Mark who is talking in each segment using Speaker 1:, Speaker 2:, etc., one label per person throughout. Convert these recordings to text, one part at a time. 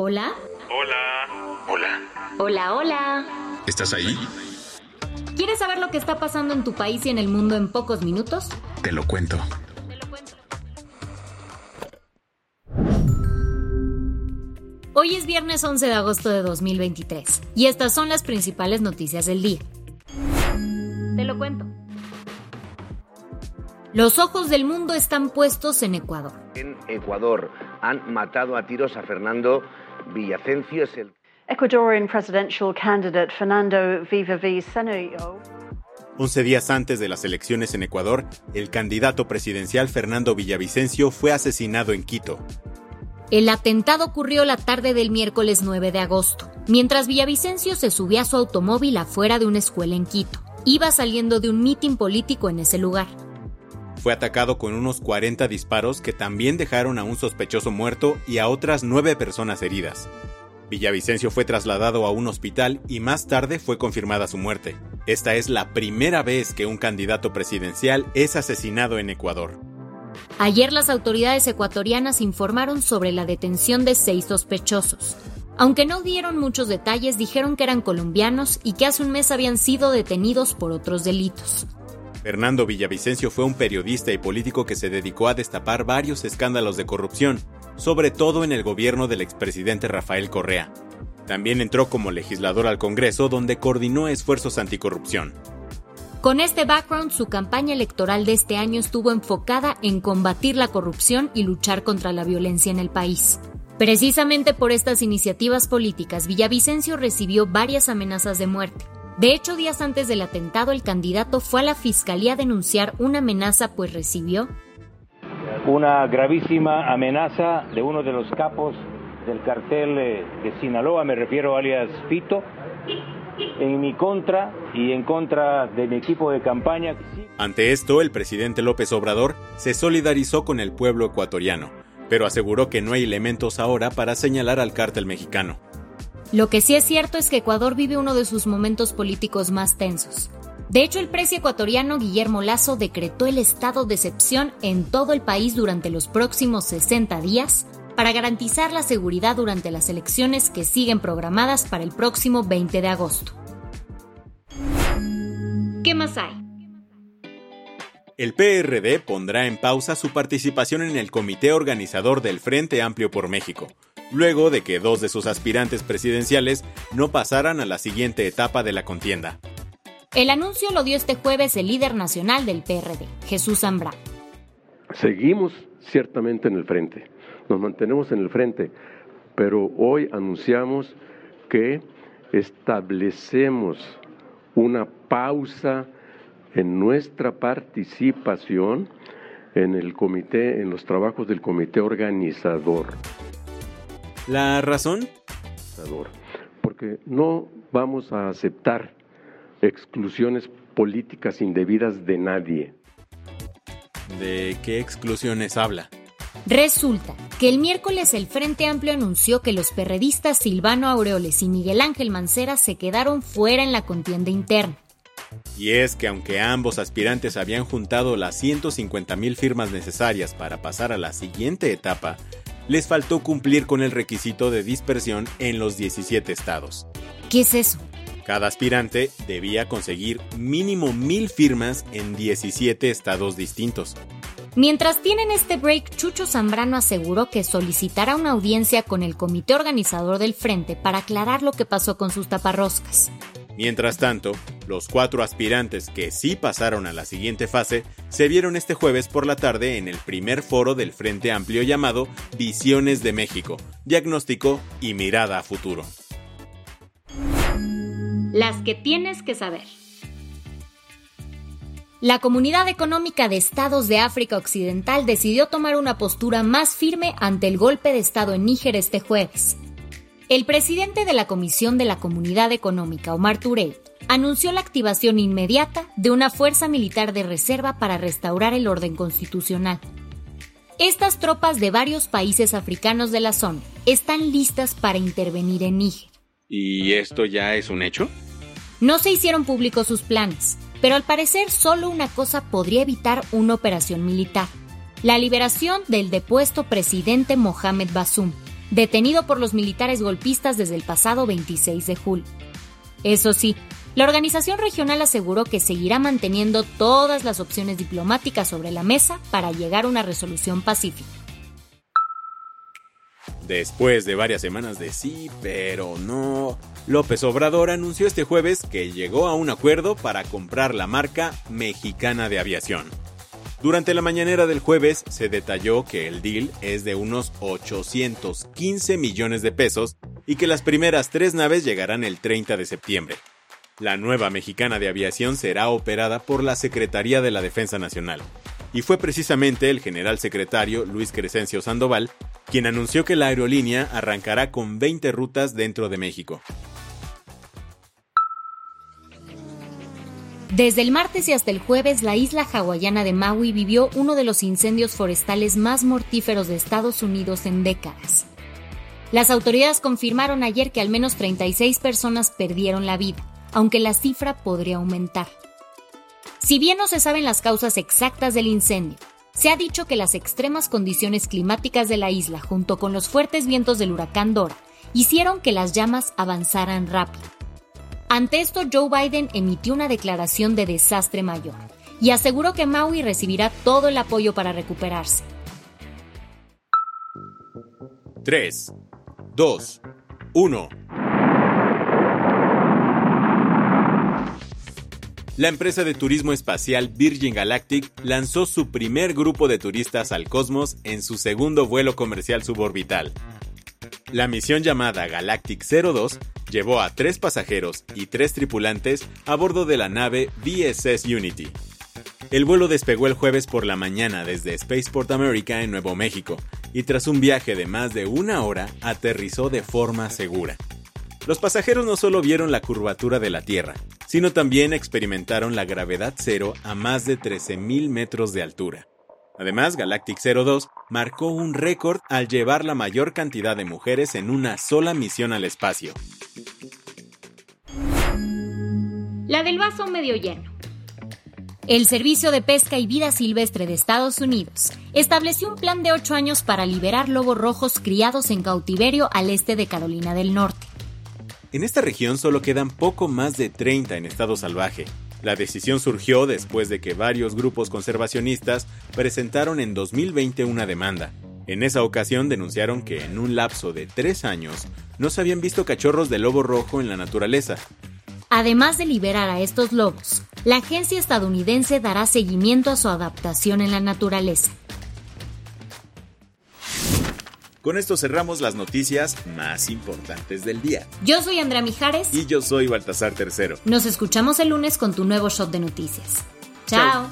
Speaker 1: Hola.
Speaker 2: Hola. Hola.
Speaker 1: Hola, hola.
Speaker 2: ¿Estás ahí?
Speaker 1: ¿Quieres saber lo que está pasando en tu país y en el mundo en pocos minutos?
Speaker 2: Te lo cuento.
Speaker 1: Hoy es viernes 11 de agosto de 2023 y estas son las principales noticias del día. Te lo cuento. Los ojos del mundo están puestos en Ecuador.
Speaker 3: En Ecuador han matado a tiros a Fernando Villacencio, es el
Speaker 4: Ecuadorian presidential candidate Fernando Villavicencio
Speaker 5: 11 días antes de las elecciones en Ecuador, el candidato presidencial Fernando Villavicencio fue asesinado en Quito.
Speaker 1: El atentado ocurrió la tarde del miércoles 9 de agosto, mientras Villavicencio se subía a su automóvil afuera de una escuela en Quito. Iba saliendo de un mitin político en ese lugar.
Speaker 5: Fue atacado con unos 40 disparos que también dejaron a un sospechoso muerto y a otras nueve personas heridas. Villavicencio fue trasladado a un hospital y más tarde fue confirmada su muerte. Esta es la primera vez que un candidato presidencial es asesinado en Ecuador.
Speaker 1: Ayer las autoridades ecuatorianas informaron sobre la detención de seis sospechosos. Aunque no dieron muchos detalles, dijeron que eran colombianos y que hace un mes habían sido detenidos por otros delitos.
Speaker 5: Fernando Villavicencio fue un periodista y político que se dedicó a destapar varios escándalos de corrupción, sobre todo en el gobierno del expresidente Rafael Correa. También entró como legislador al Congreso donde coordinó esfuerzos anticorrupción.
Speaker 1: Con este background, su campaña electoral de este año estuvo enfocada en combatir la corrupción y luchar contra la violencia en el país. Precisamente por estas iniciativas políticas, Villavicencio recibió varias amenazas de muerte. De hecho, días antes del atentado, el candidato fue a la fiscalía a denunciar una amenaza pues recibió
Speaker 6: una gravísima amenaza de uno de los capos del cartel eh, de Sinaloa, me refiero alias Pito, en mi contra y en contra de mi equipo de campaña.
Speaker 5: Ante esto, el presidente López Obrador se solidarizó con el pueblo ecuatoriano, pero aseguró que no hay elementos ahora para señalar al cártel mexicano.
Speaker 1: Lo que sí es cierto es que Ecuador vive uno de sus momentos políticos más tensos. De hecho, el precio ecuatoriano Guillermo Lazo decretó el estado de excepción en todo el país durante los próximos 60 días para garantizar la seguridad durante las elecciones que siguen programadas para el próximo 20 de agosto. ¿Qué más hay?
Speaker 5: El PRD pondrá en pausa su participación en el comité organizador del Frente Amplio por México, luego de que dos de sus aspirantes presidenciales no pasaran a la siguiente etapa de la contienda.
Speaker 1: El anuncio lo dio este jueves el líder nacional del PRD, Jesús Zambrano.
Speaker 7: Seguimos ciertamente en el frente, nos mantenemos en el frente, pero hoy anunciamos que establecemos una pausa en nuestra participación en el comité, en los trabajos del comité organizador.
Speaker 5: ¿La razón?
Speaker 7: Porque no vamos a aceptar exclusiones políticas indebidas de nadie.
Speaker 5: ¿De qué exclusiones habla?
Speaker 1: Resulta que el miércoles el Frente Amplio anunció que los perredistas Silvano Aureoles y Miguel Ángel Mancera se quedaron fuera en la contienda interna.
Speaker 5: Y es que aunque ambos aspirantes habían juntado las 150 mil firmas necesarias para pasar a la siguiente etapa, les faltó cumplir con el requisito de dispersión en los 17 estados.
Speaker 1: ¿Qué es eso?
Speaker 5: Cada aspirante debía conseguir mínimo mil firmas en 17 estados distintos.
Speaker 1: Mientras tienen este break, Chucho Zambrano aseguró que solicitará una audiencia con el comité organizador del frente para aclarar lo que pasó con sus taparroscas.
Speaker 5: Mientras tanto, los cuatro aspirantes que sí pasaron a la siguiente fase se vieron este jueves por la tarde en el primer foro del Frente Amplio llamado Visiones de México, Diagnóstico y Mirada a Futuro.
Speaker 1: Las que tienes que saber. La Comunidad Económica de Estados de África Occidental decidió tomar una postura más firme ante el golpe de Estado en Níger este jueves. El presidente de la Comisión de la Comunidad Económica, Omar Touré, anunció la activación inmediata de una fuerza militar de reserva para restaurar el orden constitucional. Estas tropas de varios países africanos de la zona están listas para intervenir en Níger.
Speaker 5: ¿Y esto ya es un hecho?
Speaker 1: No se hicieron públicos sus planes, pero al parecer solo una cosa podría evitar una operación militar. La liberación del depuesto presidente Mohamed Basum, detenido por los militares golpistas desde el pasado 26 de julio. Eso sí, la organización regional aseguró que seguirá manteniendo todas las opciones diplomáticas sobre la mesa para llegar a una resolución pacífica.
Speaker 5: Después de varias semanas de sí, pero no, López Obrador anunció este jueves que llegó a un acuerdo para comprar la marca mexicana de aviación. Durante la mañanera del jueves se detalló que el deal es de unos 815 millones de pesos y que las primeras tres naves llegarán el 30 de septiembre. La nueva mexicana de aviación será operada por la Secretaría de la Defensa Nacional. Y fue precisamente el general secretario Luis Crescencio Sandoval quien anunció que la aerolínea arrancará con 20 rutas dentro de México.
Speaker 1: Desde el martes y hasta el jueves, la isla hawaiana de Maui vivió uno de los incendios forestales más mortíferos de Estados Unidos en décadas. Las autoridades confirmaron ayer que al menos 36 personas perdieron la vida, aunque la cifra podría aumentar. Si bien no se saben las causas exactas del incendio, se ha dicho que las extremas condiciones climáticas de la isla, junto con los fuertes vientos del huracán Dora, hicieron que las llamas avanzaran rápido. Ante esto, Joe Biden emitió una declaración de desastre mayor y aseguró que Maui recibirá todo el apoyo para recuperarse.
Speaker 5: 3, 2, 1. La empresa de turismo espacial Virgin Galactic lanzó su primer grupo de turistas al cosmos en su segundo vuelo comercial suborbital. La misión llamada Galactic 02 llevó a tres pasajeros y tres tripulantes a bordo de la nave VSS Unity. El vuelo despegó el jueves por la mañana desde Spaceport America en Nuevo México y tras un viaje de más de una hora aterrizó de forma segura. Los pasajeros no solo vieron la curvatura de la Tierra, sino también experimentaron la gravedad cero a más de 13.000 metros de altura. Además, Galactic 02 marcó un récord al llevar la mayor cantidad de mujeres en una sola misión al espacio.
Speaker 1: La del vaso medio lleno. El Servicio de Pesca y Vida Silvestre de Estados Unidos estableció un plan de ocho años para liberar lobos rojos criados en cautiverio al este de Carolina del Norte.
Speaker 5: En esta región solo quedan poco más de 30 en estado salvaje. La decisión surgió después de que varios grupos conservacionistas presentaron en 2020 una demanda. En esa ocasión denunciaron que en un lapso de tres años no se habían visto cachorros de lobo rojo en la naturaleza.
Speaker 1: Además de liberar a estos lobos, la agencia estadounidense dará seguimiento a su adaptación en la naturaleza.
Speaker 5: Con esto cerramos las noticias más importantes del día.
Speaker 1: Yo soy Andrea Mijares.
Speaker 5: Y yo soy Baltasar Tercero.
Speaker 1: Nos escuchamos el lunes con tu nuevo shot de noticias. Chao.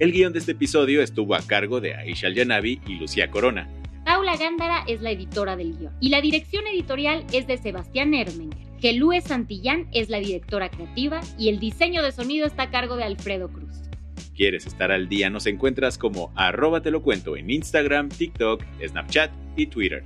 Speaker 5: El guion de este episodio estuvo a cargo de Aisha Yanavi y Lucía Corona.
Speaker 1: Paula Gándara es la editora del guion y la dirección editorial es de Sebastián Ermenger. Gelúe Santillán es la directora creativa y el diseño de sonido está a cargo de Alfredo Cruz.
Speaker 5: ¿Quieres estar al día? Nos encuentras como arroba te lo cuento en Instagram, TikTok, Snapchat y Twitter.